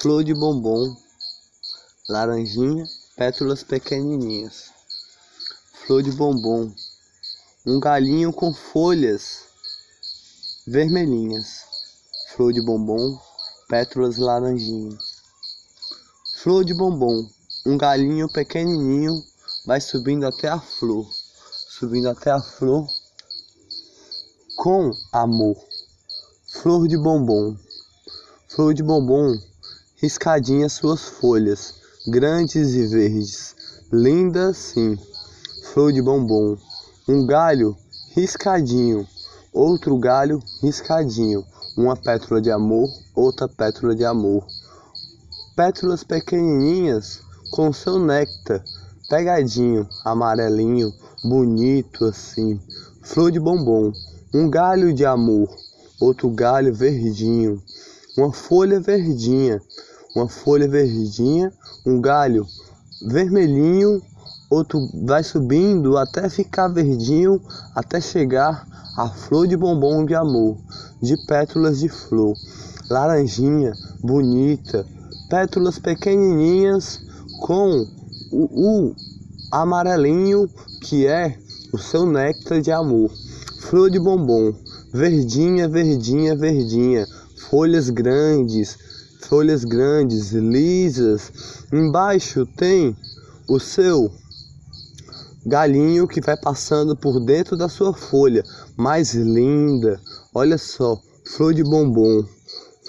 flor de bombom, laranjinha, pétalas pequenininhas. Flor de bombom, um galinho com folhas vermelhinhas. Flor de bombom, pétalas laranjinhas. Flor de bombom, um galinho pequenininho vai subindo até a flor, subindo até a flor com amor. Flor de bombom, flor de bombom, riscadinhas suas folhas, grandes e verdes, linda sim. Flor de bombom, um galho riscadinho, outro galho riscadinho, uma pétala de amor, outra pétala de amor. Pétalas pequenininhas com seu néctar, pegadinho, amarelinho, bonito assim. Flor de bombom, um galho de amor, outro galho verdinho, uma folha verdinha, uma folha verdinha, um galho vermelhinho, outro vai subindo até ficar verdinho, até chegar a flor de bombom de amor, de pétalas de flor, laranjinha, bonita, pétalas pequenininhas com o, o amarelinho que é o seu néctar de amor, flor de bombom, verdinha, verdinha, verdinha, folhas grandes, folhas grandes, lisas. Embaixo tem o seu galinho que vai passando por dentro da sua folha, mais linda. Olha só, flor de bombom,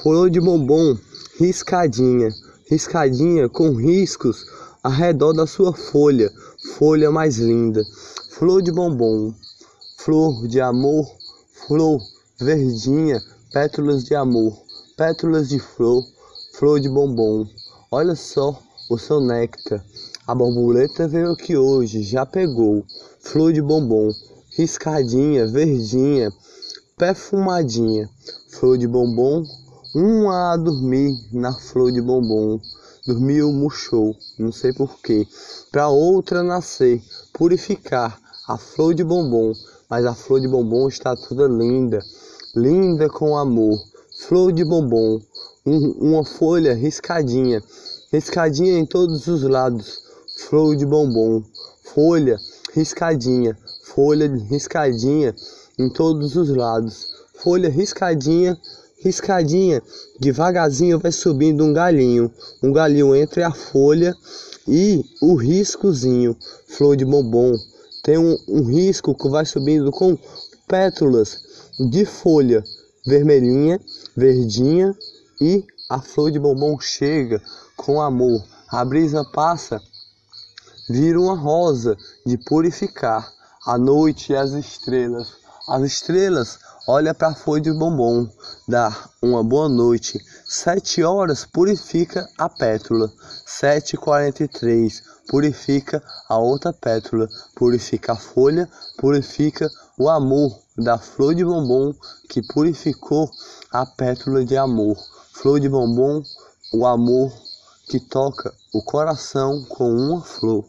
flor de bombom riscadinha, riscadinha com riscos ao redor da sua folha, folha mais linda. Flor de bombom, flor de amor, flor verdinha, pétalas de amor, pétalas de flor, flor de bombom. Olha só o seu néctar. A borboleta veio aqui hoje, já pegou. Flor de bombom, riscadinha, verdinha, perfumadinha. Flor de bombom, uma a dormir na flor de bombom. Dormiu, murchou, não sei porquê. Pra outra nascer, purificar a flor de bombom. Mas a flor de bombom está toda linda, linda com amor. Flor de bombom, um, uma folha riscadinha, riscadinha em todos os lados. Flor de bombom, folha riscadinha, folha riscadinha em todos os lados. Folha riscadinha, riscadinha, devagarzinho vai subindo um galinho, um galinho entre a folha e o riscozinho, flor de bombom. Tem um, um risco que vai subindo com pétalas de folha vermelhinha, verdinha e a flor de bombom chega com amor. A brisa passa, vira uma rosa de purificar a noite e as estrelas. As estrelas olha para a flor de bombom, dá uma boa noite. Sete horas purifica a pétala. Sete quarenta e três purifica a outra pétala, purifica a folha, purifica o amor da flor de bombom que purificou a pétala de amor. Flor de bombom, o amor que toca o coração com uma flor.